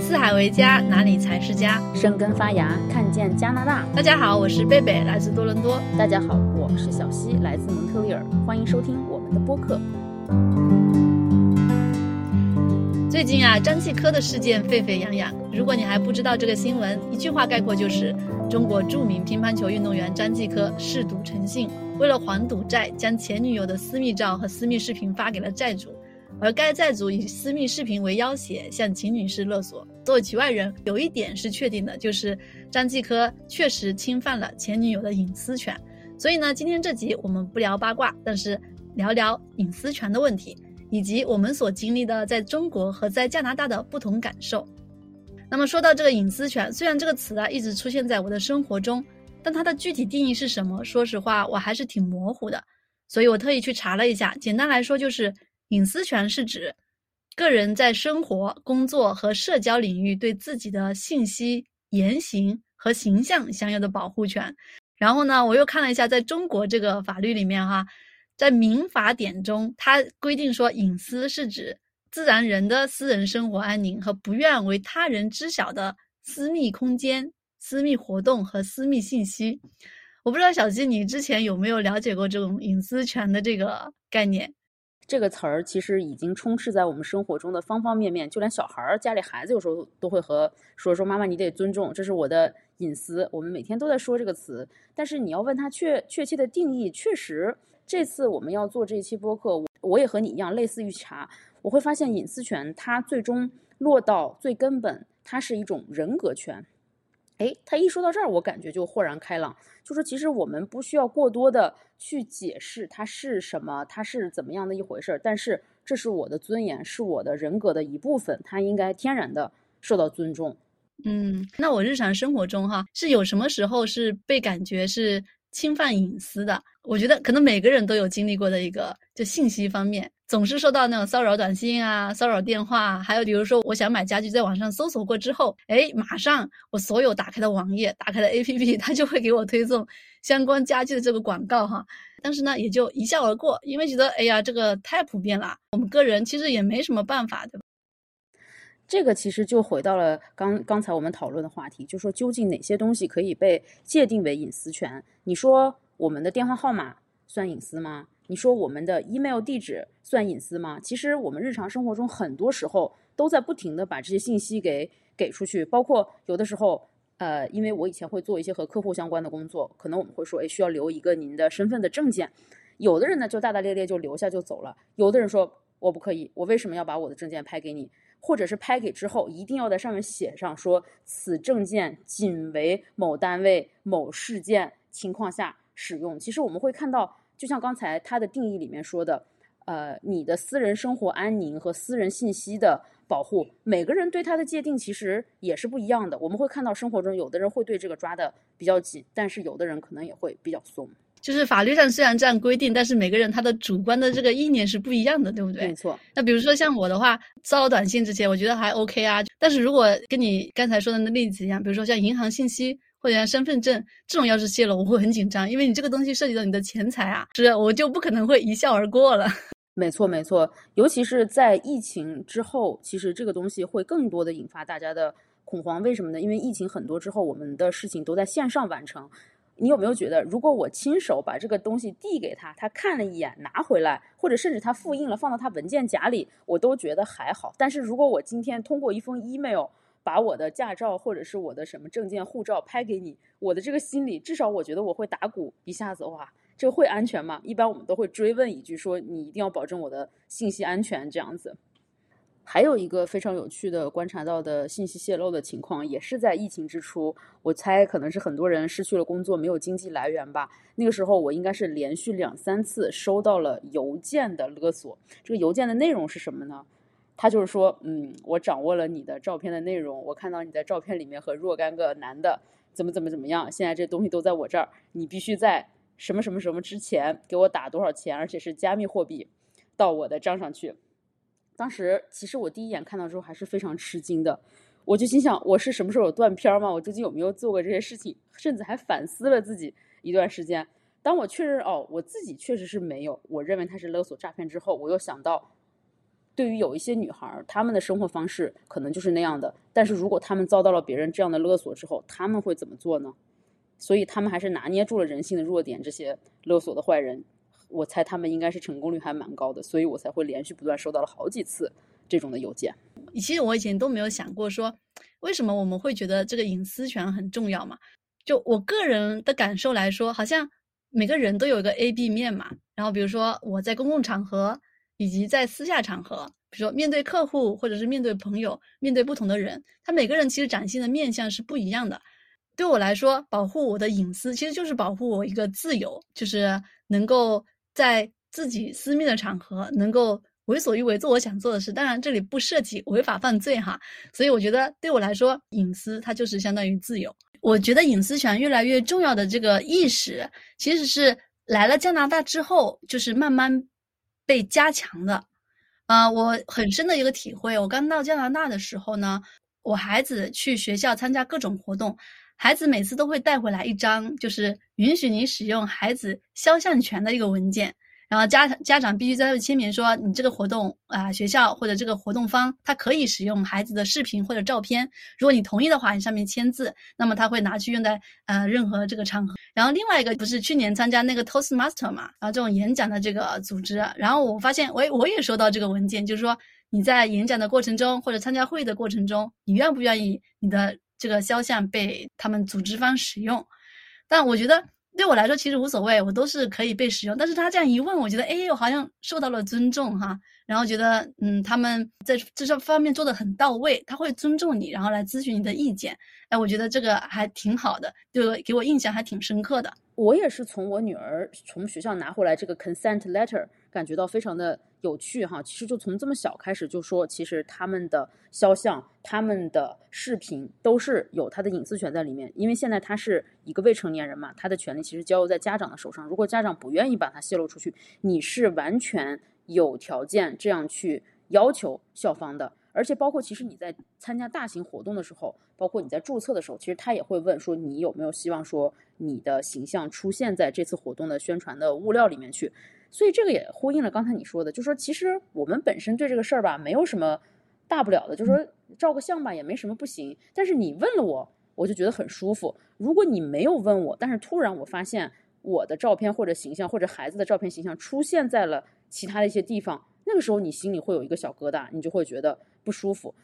四海为家，哪里才是家？生根发芽，看见加拿大。大家好，我是贝贝，来自多伦多。大家好，我是小溪，来自蒙特利尔。欢迎收听我们的播客。最近啊，张继科的事件沸沸扬扬。如果你还不知道这个新闻，一句话概括就是：中国著名乒乓球运动员张继科嗜赌成性，为了还赌债，将前女友的私密照和私密视频发给了债主。而该债主以私密视频为要挟，向秦女士勒索。作为局外人，有一点是确定的，就是张继科确实侵犯了前女友的隐私权。所以呢，今天这集我们不聊八卦，但是聊聊隐私权的问题，以及我们所经历的在中国和在加拿大的不同感受。那么说到这个隐私权，虽然这个词啊一直出现在我的生活中，但它的具体定义是什么？说实话，我还是挺模糊的。所以我特意去查了一下，简单来说就是。隐私权是指个人在生活、工作和社交领域对自己的信息、言行和形象享有的保护权。然后呢，我又看了一下，在中国这个法律里面，哈，在民法典中，它规定说，隐私是指自然人的私人生活安宁和不愿为他人知晓的私密空间、私密活动和私密信息。我不知道小鸡，你之前有没有了解过这种隐私权的这个概念？这个词儿其实已经充斥在我们生活中的方方面面，就连小孩儿家里孩子有时候都会和说说妈妈，你得尊重，这是我的隐私。我们每天都在说这个词，但是你要问他确确切的定义，确实这次我们要做这一期播客，我我也和你一样，类似于查，我会发现隐私权它最终落到最根本，它是一种人格权。哎，他一说到这儿，我感觉就豁然开朗。就说其实我们不需要过多的去解释它是什么，它是怎么样的一回事儿。但是这是我的尊严，是我的人格的一部分，它应该天然的受到尊重。嗯，那我日常生活中哈，是有什么时候是被感觉是侵犯隐私的？我觉得可能每个人都有经历过的一个，就信息方面。总是收到那种骚扰短信啊、骚扰电话，还有比如说我想买家具，在网上搜索过之后，哎，马上我所有打开的网页、打开的 APP，它就会给我推送相关家具的这个广告哈。但是呢，也就一笑而过，因为觉得哎呀，这个太普遍了，我们个人其实也没什么办法，对吧？这个其实就回到了刚刚才我们讨论的话题，就说究竟哪些东西可以被界定为隐私权？你说我们的电话号码算隐私吗？你说我们的 email 地址算隐私吗？其实我们日常生活中很多时候都在不停的把这些信息给给出去，包括有的时候，呃，因为我以前会做一些和客户相关的工作，可能我们会说，哎，需要留一个您的身份的证件。有的人呢就大大咧咧就留下就走了，有的人说我不可以，我为什么要把我的证件拍给你？或者是拍给之后一定要在上面写上说此证件仅为某单位某事件情况下使用。其实我们会看到。就像刚才它的定义里面说的，呃，你的私人生活安宁和私人信息的保护，每个人对它的界定其实也是不一样的。我们会看到生活中有的人会对这个抓的比较紧，但是有的人可能也会比较松。就是法律上虽然这样规定，但是每个人他的主观的这个意念是不一样的，对不对？没错。那比如说像我的话，骚扰短信这些，我觉得还 OK 啊。但是如果跟你刚才说的那例子一样，比如说像银行信息。或者身份证这种要是泄露，我会很紧张，因为你这个东西涉及到你的钱财啊，是我就不可能会一笑而过了。没错，没错，尤其是在疫情之后，其实这个东西会更多的引发大家的恐慌。为什么呢？因为疫情很多之后，我们的事情都在线上完成。你有没有觉得，如果我亲手把这个东西递给他，他看了一眼拿回来，或者甚至他复印了放到他文件夹里，我都觉得还好。但是如果我今天通过一封 email，把我的驾照或者是我的什么证件、护照拍给你，我的这个心里至少我觉得我会打鼓一下子，哇，这会安全吗？一般我们都会追问一句，说你一定要保证我的信息安全这样子。还有一个非常有趣的观察到的信息泄露的情况，也是在疫情之初，我猜可能是很多人失去了工作，没有经济来源吧。那个时候我应该是连续两三次收到了邮件的勒索，这个邮件的内容是什么呢？他就是说，嗯，我掌握了你的照片的内容，我看到你在照片里面和若干个男的怎么怎么怎么样，现在这东西都在我这儿，你必须在什么什么什么之前给我打多少钱，而且是加密货币到我的账上去。当时其实我第一眼看到之后还是非常吃惊的，我就心想，我是什么时候断片吗？我究竟有没有做过这些事情？甚至还反思了自己一段时间。当我确认哦，我自己确实是没有，我认为他是勒索诈骗之后，我又想到。对于有一些女孩，她们的生活方式可能就是那样的。但是如果她们遭到了别人这样的勒索之后，她们会怎么做呢？所以他们还是拿捏住了人性的弱点。这些勒索的坏人，我猜他们应该是成功率还蛮高的，所以我才会连续不断收到了好几次这种的邮件。其实我以前都没有想过说，为什么我们会觉得这个隐私权很重要嘛？就我个人的感受来说，好像每个人都有一个 A、B 面嘛。然后比如说我在公共场合以及在私下场合，比如说面对客户或者是面对朋友，面对不同的人，他每个人其实展现的面相是不一样的。对我来说，保护我的隐私其实就是保护我一个自由，就是能够在自己私密的场合能够为所欲为，做我想做的事。当然，这里不涉及违法犯罪哈。所以我觉得对我来说，隐私它就是相当于自由。我觉得隐私权越来越重要的这个意识，其实是来了加拿大之后，就是慢慢被加强的。啊，我很深的一个体会，我刚到加拿大的时候呢，我孩子去学校参加各种活动，孩子每次都会带回来一张，就是允许你使用孩子肖像权的一个文件。然后家家长必须在这签名，说你这个活动啊，学校或者这个活动方，他可以使用孩子的视频或者照片。如果你同意的话，你上面签字，那么他会拿去用在呃任何这个场合。然后另外一个不是去年参加那个 Toastmaster 嘛，然后这种演讲的这个组织，然后我发现，我我也收到这个文件，就是说你在演讲的过程中或者参加会议的过程中，你愿不愿意你的这个肖像被他们组织方使用？但我觉得。对我来说其实无所谓，我都是可以被使用。但是他这样一问，我觉得哎，我好像受到了尊重哈。然后觉得嗯，他们在这些方面做的很到位，他会尊重你，然后来咨询你的意见。哎，我觉得这个还挺好的，就给我印象还挺深刻的。我也是从我女儿从学校拿回来这个 consent letter，感觉到非常的有趣哈。其实就从这么小开始就说，其实他们的肖像、他们的视频都是有他的隐私权在里面。因为现在他是一个未成年人嘛，他的权利其实交由在家长的手上。如果家长不愿意把他泄露出去，你是完全有条件这样去要求校方的。而且包括其实你在参加大型活动的时候，包括你在注册的时候，其实他也会问说你有没有希望说你的形象出现在这次活动的宣传的物料里面去。所以这个也呼应了刚才你说的，就说其实我们本身对这个事儿吧，没有什么大不了的，就说照个相吧也没什么不行。但是你问了我，我就觉得很舒服。如果你没有问我，但是突然我发现我的照片或者形象或者孩子的照片形象出现在了其他的一些地方，那个时候你心里会有一个小疙瘩，你就会觉得。不舒服，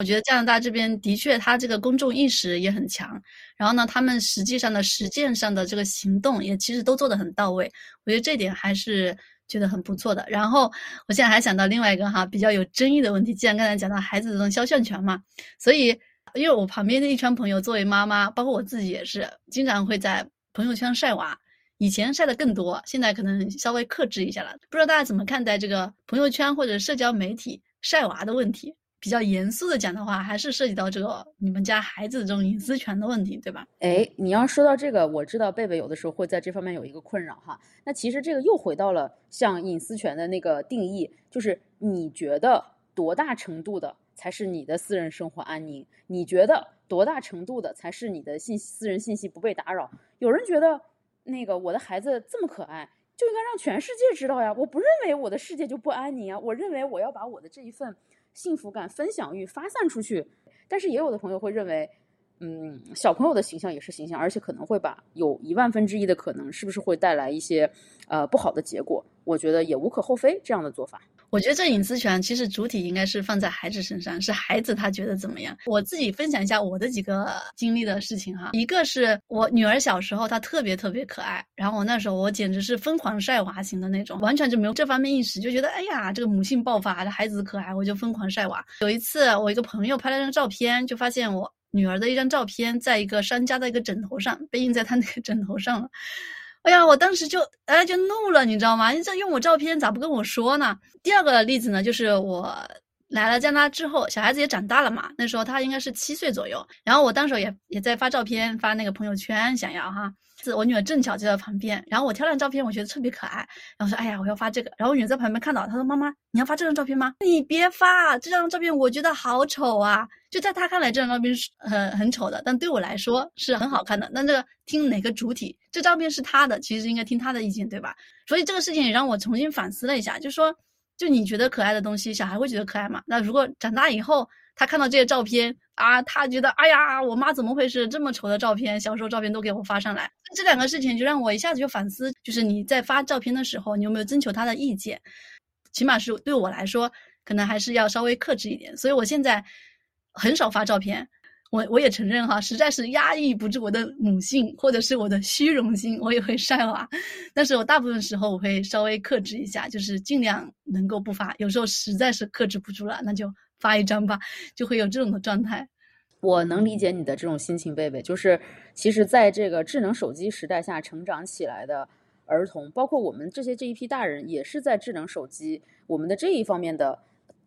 我觉得加拿大这边的确，他这个公众意识也很强。然后呢，他们实际上的实践上的这个行动也其实都做得很到位。我觉得这点还是觉得很不错的。然后我现在还想到另外一个哈比较有争议的问题，既然刚才讲到孩子这种肖像权嘛，所以因为我旁边的一圈朋友作为妈妈，包括我自己也是，经常会在朋友圈晒娃。以前晒的更多，现在可能稍微克制一下了。不知道大家怎么看待这个朋友圈或者社交媒体晒娃的问题？比较严肃的讲的话，还是涉及到这个你们家孩子这种隐私权的问题，对吧？哎，你要说到这个，我知道贝贝有的时候会在这方面有一个困扰哈。那其实这个又回到了像隐私权的那个定义，就是你觉得多大程度的才是你的私人生活安宁？你觉得多大程度的才是你的信私人信息不被打扰？有人觉得那个我的孩子这么可爱，就应该让全世界知道呀。我不认为我的世界就不安宁啊，我认为我要把我的这一份。幸福感、分享欲发散出去，但是也有的朋友会认为，嗯，小朋友的形象也是形象，而且可能会把有一万分之一的可能，是不是会带来一些呃不好的结果？我觉得也无可厚非这样的做法。我觉得这隐私权其实主体应该是放在孩子身上，是孩子他觉得怎么样。我自己分享一下我的几个经历的事情哈，一个是我女儿小时候她特别特别可爱，然后我那时候我简直是疯狂晒娃型的那种，完全就没有这方面意识，就觉得哎呀这个母性爆发，这孩子可爱，我就疯狂晒娃。有一次我一个朋友拍了张照片，就发现我女儿的一张照片在一个商家的一个枕头上，被印在他那个枕头上了。哎呀，我当时就哎就怒了，你知道吗？你这用我照片咋不跟我说呢？第二个例子呢，就是我来了加拿大之后，小孩子也长大了嘛，那时候他应该是七岁左右，然后我当时也也在发照片发那个朋友圈，想要哈。我女儿正巧就在旁边，然后我挑张照片，我觉得特别可爱，然后说：“哎呀，我要发这个。”然后我女儿在旁边看到，她说：“妈妈，你要发这张照片吗？你别发这张照片，我觉得好丑啊！就在她看来，这张照片是很很丑的，但对我来说是很好看的。那这个听哪个主体？这照片是她的，其实应该听她的意见，对吧？所以这个事情也让我重新反思了一下，就说就你觉得可爱的东西，小孩会觉得可爱嘛？那如果长大以后，他看到这些照片啊，他觉得哎呀，我妈怎么回事？这么丑的照片，小时候照片都给我发上来。这两个事情就让我一下子就反思，就是你在发照片的时候，你有没有征求他的意见？起码是对我来说，可能还是要稍微克制一点。所以我现在很少发照片。我我也承认哈，实在是压抑不住我的母性或者是我的虚荣心，我也会晒娃。但是我大部分时候我会稍微克制一下，就是尽量能够不发。有时候实在是克制不住了，那就发一张吧，就会有这种的状态。我能理解你的这种心情，贝贝。就是其实在这个智能手机时代下成长起来的儿童，包括我们这些这一批大人，也是在智能手机我们的这一方面的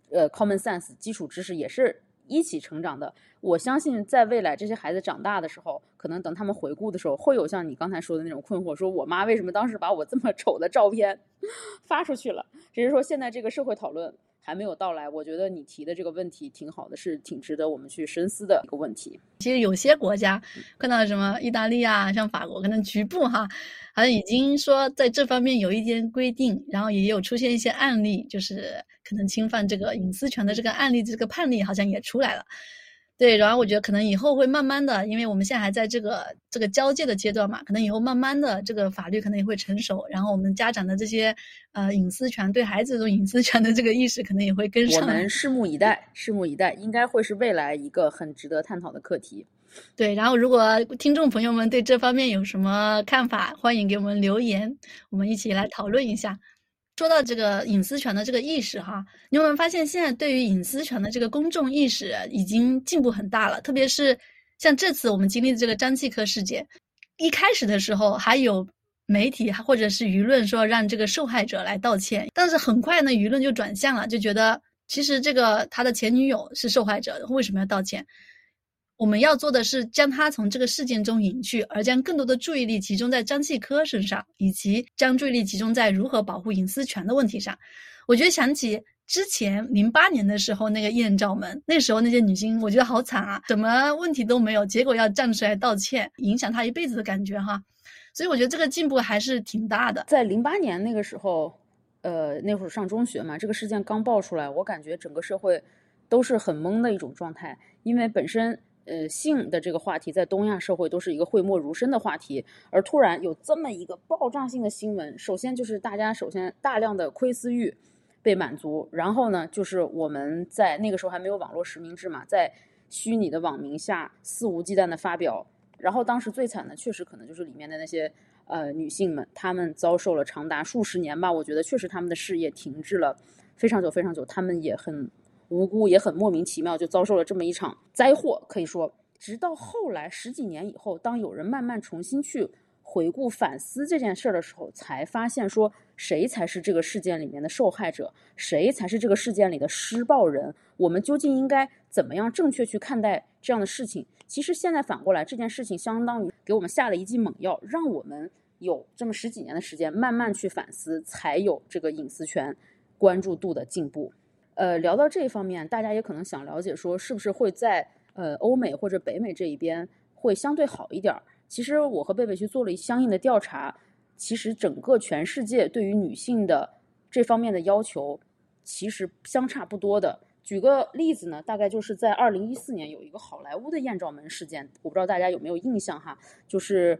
呃 common sense 基础知识也是。一起成长的，我相信在未来这些孩子长大的时候，可能等他们回顾的时候，会有像你刚才说的那种困惑：说我妈为什么当时把我这么丑的照片 发出去了？只是说现在这个社会讨论还没有到来。我觉得你提的这个问题挺好的，是挺值得我们去深思的一个问题。其实有些国家看到什么意大利啊，像法国，可能局部哈，好像已经说在这方面有一些规定，然后也有出现一些案例，就是。可能侵犯这个隐私权的这个案例，这个判例好像也出来了，对。然后我觉得可能以后会慢慢的，因为我们现在还在这个这个交界的阶段嘛，可能以后慢慢的这个法律可能也会成熟，然后我们家长的这些呃隐私权对孩子这种隐私权的这个意识可能也会跟上。我们拭目以待，拭目以待，应该会是未来一个很值得探讨的课题。对，然后如果听众朋友们对这方面有什么看法，欢迎给我们留言，我们一起来讨论一下。说到这个隐私权的这个意识哈，你有没有发现现在对于隐私权的这个公众意识已经进步很大了？特别是像这次我们经历的这个张继科事件，一开始的时候还有媒体或者是舆论说让这个受害者来道歉，但是很快呢舆论就转向了，就觉得其实这个他的前女友是受害者，为什么要道歉？我们要做的是将他从这个事件中引去，而将更多的注意力集中在张继科身上，以及将注意力集中在如何保护隐私权的问题上。我觉得想起之前零八年的时候那个艳照门，那时候那些女星，我觉得好惨啊，什么问题都没有，结果要站出来道歉，影响她一辈子的感觉哈。所以我觉得这个进步还是挺大的。在零八年那个时候，呃，那会儿上中学嘛，这个事件刚爆出来，我感觉整个社会都是很懵的一种状态，因为本身。呃，性的这个话题在东亚社会都是一个讳莫如深的话题，而突然有这么一个爆炸性的新闻，首先就是大家首先大量的窥私欲被满足，然后呢，就是我们在那个时候还没有网络实名制嘛，在虚拟的网名下肆无忌惮的发表，然后当时最惨的确实可能就是里面的那些呃女性们，她们遭受了长达数十年吧，我觉得确实她们的事业停滞了非常久非常久，她们也很。无辜也很莫名其妙，就遭受了这么一场灾祸。可以说，直到后来十几年以后，当有人慢慢重新去回顾反思这件事儿的时候，才发现说谁才是这个事件里面的受害者，谁才是这个事件里的施暴人。我们究竟应该怎么样正确去看待这样的事情？其实现在反过来，这件事情相当于给我们下了一剂猛药，让我们有这么十几年的时间慢慢去反思，才有这个隐私权关注度的进步。呃，聊到这一方面，大家也可能想了解，说是不是会在呃欧美或者北美这一边会相对好一点？其实我和贝贝去做了相应的调查，其实整个全世界对于女性的这方面的要求其实相差不多的。举个例子呢，大概就是在二零一四年有一个好莱坞的艳照门事件，我不知道大家有没有印象哈，就是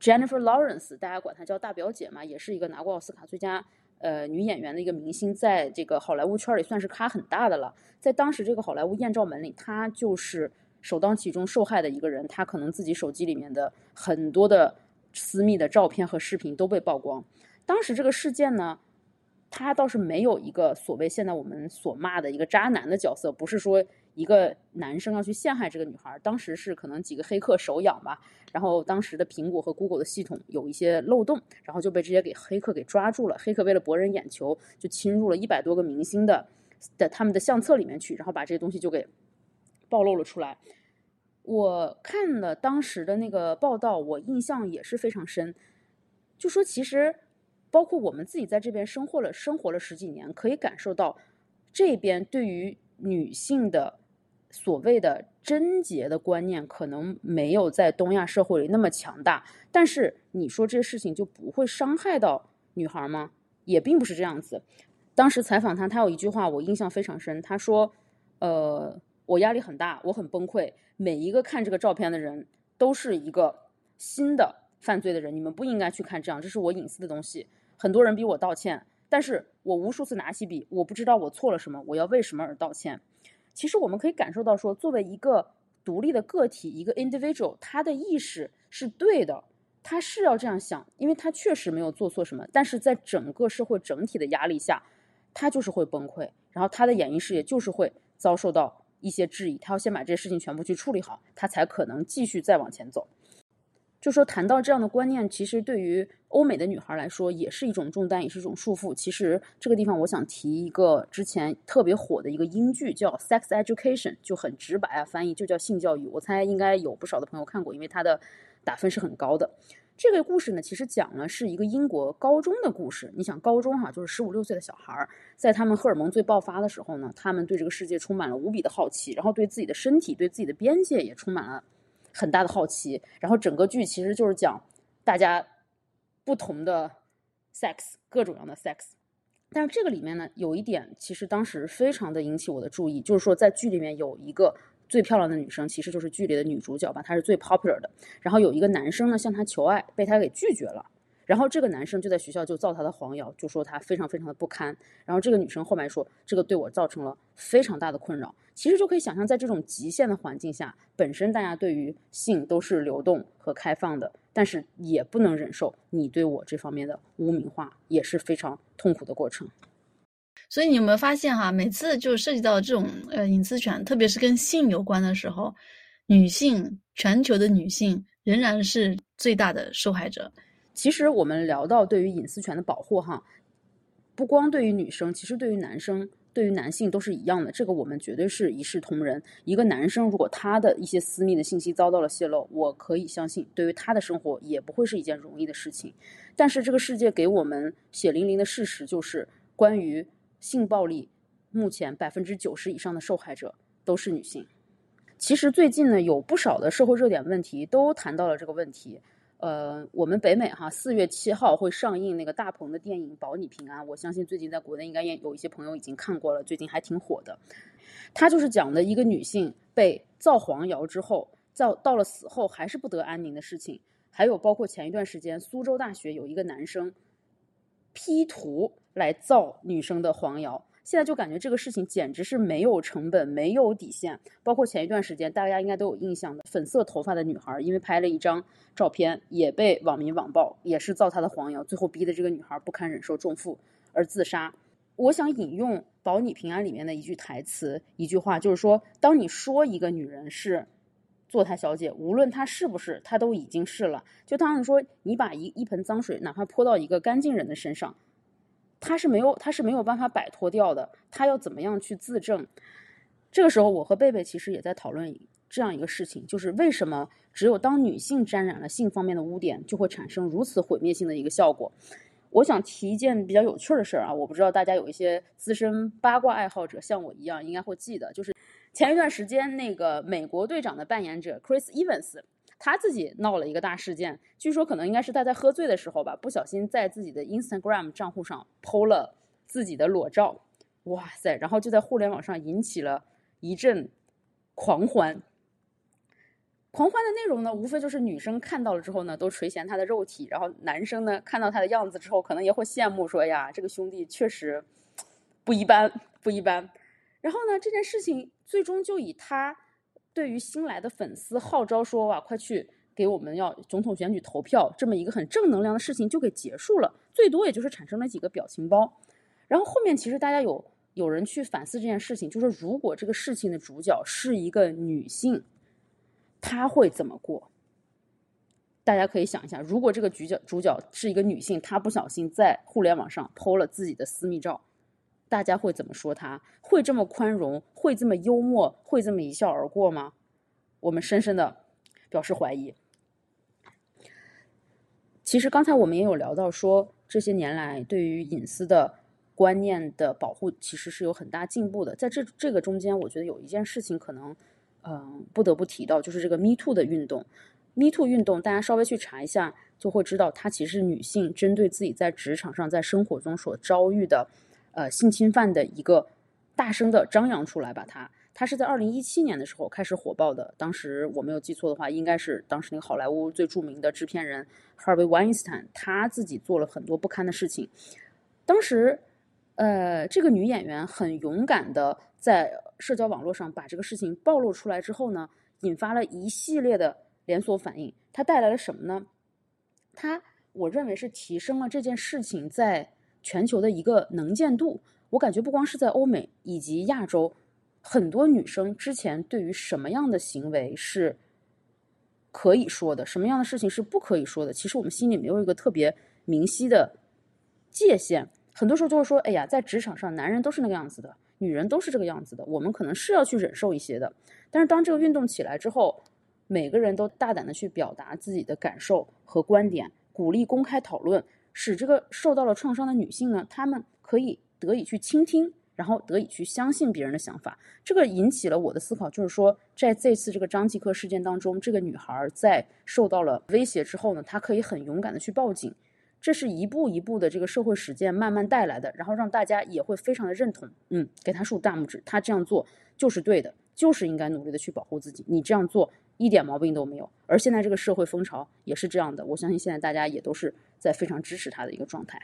Jennifer Lawrence，大家管她叫大表姐嘛，也是一个拿过奥斯卡最佳。呃，女演员的一个明星，在这个好莱坞圈里算是咖很大的了。在当时这个好莱坞艳照门里，她就是首当其冲受害的一个人。她可能自己手机里面的很多的私密的照片和视频都被曝光。当时这个事件呢，他倒是没有一个所谓现在我们所骂的一个渣男的角色，不是说。一个男生要去陷害这个女孩，当时是可能几个黑客手痒吧，然后当时的苹果和 Google 的系统有一些漏洞，然后就被这些给黑客给抓住了。黑客为了博人眼球，就侵入了一百多个明星的的他们的相册里面去，然后把这些东西就给暴露了出来。我看了当时的那个报道，我印象也是非常深，就说其实包括我们自己在这边生活了生活了十几年，可以感受到这边对于女性的。所谓的贞洁的观念可能没有在东亚社会里那么强大，但是你说这些事情就不会伤害到女孩吗？也并不是这样子。当时采访他，他有一句话我印象非常深，他说：“呃，我压力很大，我很崩溃。每一个看这个照片的人都是一个新的犯罪的人，你们不应该去看这样，这是我隐私的东西。很多人逼我道歉，但是我无数次拿起笔，我不知道我错了什么，我要为什么而道歉。其实我们可以感受到，说作为一个独立的个体，一个 individual，他的意识是对的。”他是要这样想，因为他确实没有做错什么，但是在整个社会整体的压力下，他就是会崩溃，然后他的演艺事业就是会遭受到一些质疑，他要先把这些事情全部去处理好，他才可能继续再往前走。就说谈到这样的观念，其实对于欧美的女孩来说也是一种重担，也是一种束缚。其实这个地方我想提一个之前特别火的一个英剧，叫《Sex Education》，就很直白啊，翻译就叫性教育。我猜应该有不少的朋友看过，因为它的。打分是很高的。这个故事呢，其实讲了是一个英国高中的故事。你想，高中哈，就是十五六岁的小孩，在他们荷尔蒙最爆发的时候呢，他们对这个世界充满了无比的好奇，然后对自己的身体、对自己的边界也充满了很大的好奇。然后整个剧其实就是讲大家不同的 sex，各种样的 sex。但是这个里面呢，有一点其实当时非常的引起我的注意，就是说在剧里面有一个。最漂亮的女生其实就是剧里的女主角吧，她是最 popular 的。然后有一个男生呢向她求爱，被她给拒绝了。然后这个男生就在学校就造她的黄谣，就说她非常非常的不堪。然后这个女生后面说，这个对我造成了非常大的困扰。其实就可以想象，在这种极限的环境下，本身大家对于性都是流动和开放的，但是也不能忍受你对我这方面的污名化，也是非常痛苦的过程。所以你有没有发现哈，每次就涉及到这种呃隐私权，特别是跟性有关的时候，女性全球的女性仍然是最大的受害者。其实我们聊到对于隐私权的保护哈，不光对于女生，其实对于男生、对于男性都是一样的。这个我们绝对是一视同仁。一个男生如果他的一些私密的信息遭到了泄露，我可以相信，对于他的生活也不会是一件容易的事情。但是这个世界给我们血淋淋的事实就是关于。性暴力目前百分之九十以上的受害者都是女性。其实最近呢，有不少的社会热点问题都谈到了这个问题。呃，我们北美哈四月七号会上映那个大鹏的电影《保你平安》，我相信最近在国内应该也有一些朋友已经看过了，最近还挺火的。他就是讲的一个女性被造黄谣之后，造到了死后还是不得安宁的事情。还有包括前一段时间苏州大学有一个男生。P 图来造女生的黄谣，现在就感觉这个事情简直是没有成本、没有底线。包括前一段时间，大家应该都有印象的，粉色头发的女孩，因为拍了一张照片，也被网民网暴，也是造她的黄谣，最后逼的这个女孩不堪忍受重负而自杀。我想引用《保你平安》里面的一句台词，一句话，就是说，当你说一个女人是。坐台小姐，无论她是不是，她都已经是了。就当然说，你把一一盆脏水，哪怕泼到一个干净人的身上，他是没有，他是没有办法摆脱掉的。他要怎么样去自证？这个时候，我和贝贝其实也在讨论这样一个事情，就是为什么只有当女性沾染了性方面的污点，就会产生如此毁灭性的一个效果？我想提一件比较有趣的事儿啊，我不知道大家有一些资深八卦爱好者，像我一样，应该会记得，就是。前一段时间，那个美国队长的扮演者 Chris Evans，他自己闹了一个大事件。据说可能应该是他在喝醉的时候吧，不小心在自己的 Instagram 账户上 PO 了自己的裸照。哇塞！然后就在互联网上引起了一阵狂欢。狂欢的内容呢，无非就是女生看到了之后呢，都垂涎他的肉体；然后男生呢，看到他的样子之后，可能也会羡慕说：“呀，这个兄弟确实不一般，不一般。”然后呢，这件事情最终就以他对于新来的粉丝号召说：“哇，快去给我们要总统选举投票！”这么一个很正能量的事情就给结束了，最多也就是产生了几个表情包。然后后面其实大家有有人去反思这件事情，就是如果这个事情的主角是一个女性，她会怎么过？大家可以想一下，如果这个主角主角是一个女性，她不小心在互联网上偷了自己的私密照。大家会怎么说他？会这么宽容？会这么幽默？会这么一笑而过吗？我们深深的表示怀疑。其实刚才我们也有聊到，说这些年来对于隐私的观念的保护，其实是有很大进步的。在这这个中间，我觉得有一件事情可能，嗯，不得不提到，就是这个 Me Too 的运动。Me Too 运动，大家稍微去查一下，就会知道，它其实是女性针对自己在职场上、在生活中所遭遇的。呃性侵犯的一个大声的张扬出来，把它。他是在二零一七年的时候开始火爆的，当时我没有记错的话，应该是当时那个好莱坞最著名的制片人 Harvey Weinstein，他自己做了很多不堪的事情。当时，呃，这个女演员很勇敢的在社交网络上把这个事情暴露出来之后呢，引发了一系列的连锁反应。它带来了什么呢？它，我认为是提升了这件事情在全球的一个能见度。我感觉不光是在欧美以及亚洲。很多女生之前对于什么样的行为是可以说的，什么样的事情是不可以说的，其实我们心里没有一个特别明晰的界限。很多时候就是说，哎呀，在职场上，男人都是那个样子的，女人都是这个样子的，我们可能是要去忍受一些的。但是当这个运动起来之后，每个人都大胆的去表达自己的感受和观点，鼓励公开讨论，使这个受到了创伤的女性呢，她们可以得以去倾听。然后得以去相信别人的想法，这个引起了我的思考，就是说，在这次这个张继科事件当中，这个女孩在受到了威胁之后呢，她可以很勇敢的去报警，这是一步一步的这个社会实践慢慢带来的，然后让大家也会非常的认同，嗯，给她竖大拇指，她这样做就是对的，就是应该努力的去保护自己，你这样做一点毛病都没有。而现在这个社会风潮也是这样的，我相信现在大家也都是在非常支持他的一个状态。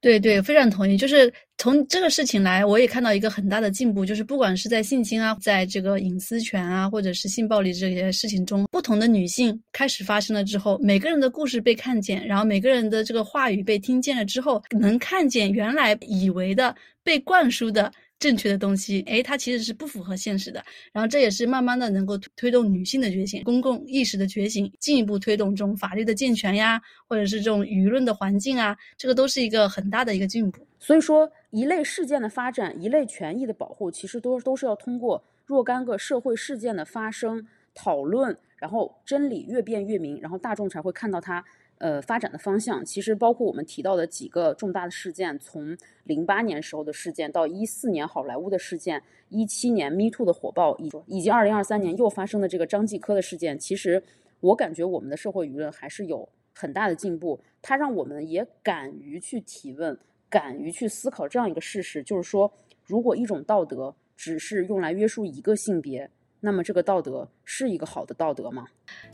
对对，非常同意。就是从这个事情来，我也看到一个很大的进步，就是不管是在性侵啊，在这个隐私权啊，或者是性暴力这些事情中，不同的女性开始发生了之后，每个人的故事被看见，然后每个人的这个话语被听见了之后，能看见原来以为的被灌输的。正确的东西，哎，它其实是不符合现实的。然后这也是慢慢的能够推动女性的觉醒、公共意识的觉醒，进一步推动这种法律的健全呀，或者是这种舆论的环境啊，这个都是一个很大的一个进步。所以说，一类事件的发展，一类权益的保护，其实都都是要通过若干个社会事件的发生、讨论，然后真理越辩越明，然后大众才会看到它。呃，发展的方向其实包括我们提到的几个重大的事件，从零八年时候的事件到一四年好莱坞的事件，一七年 Me Too 的火爆，以以及二零二三年又发生的这个张继科的事件，其实我感觉我们的社会舆论还是有很大的进步，它让我们也敢于去提问，敢于去思考这样一个事实，就是说，如果一种道德只是用来约束一个性别。那么这个道德是一个好的道德吗？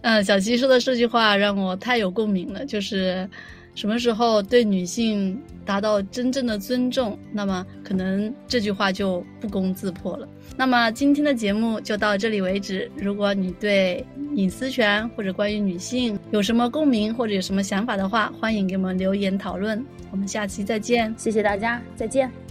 嗯，小七说的这句话让我太有共鸣了。就是什么时候对女性达到真正的尊重，那么可能这句话就不攻自破了。那么今天的节目就到这里为止。如果你对隐私权或者关于女性有什么共鸣或者有什么想法的话，欢迎给我们留言讨论。我们下期再见，谢谢大家，再见。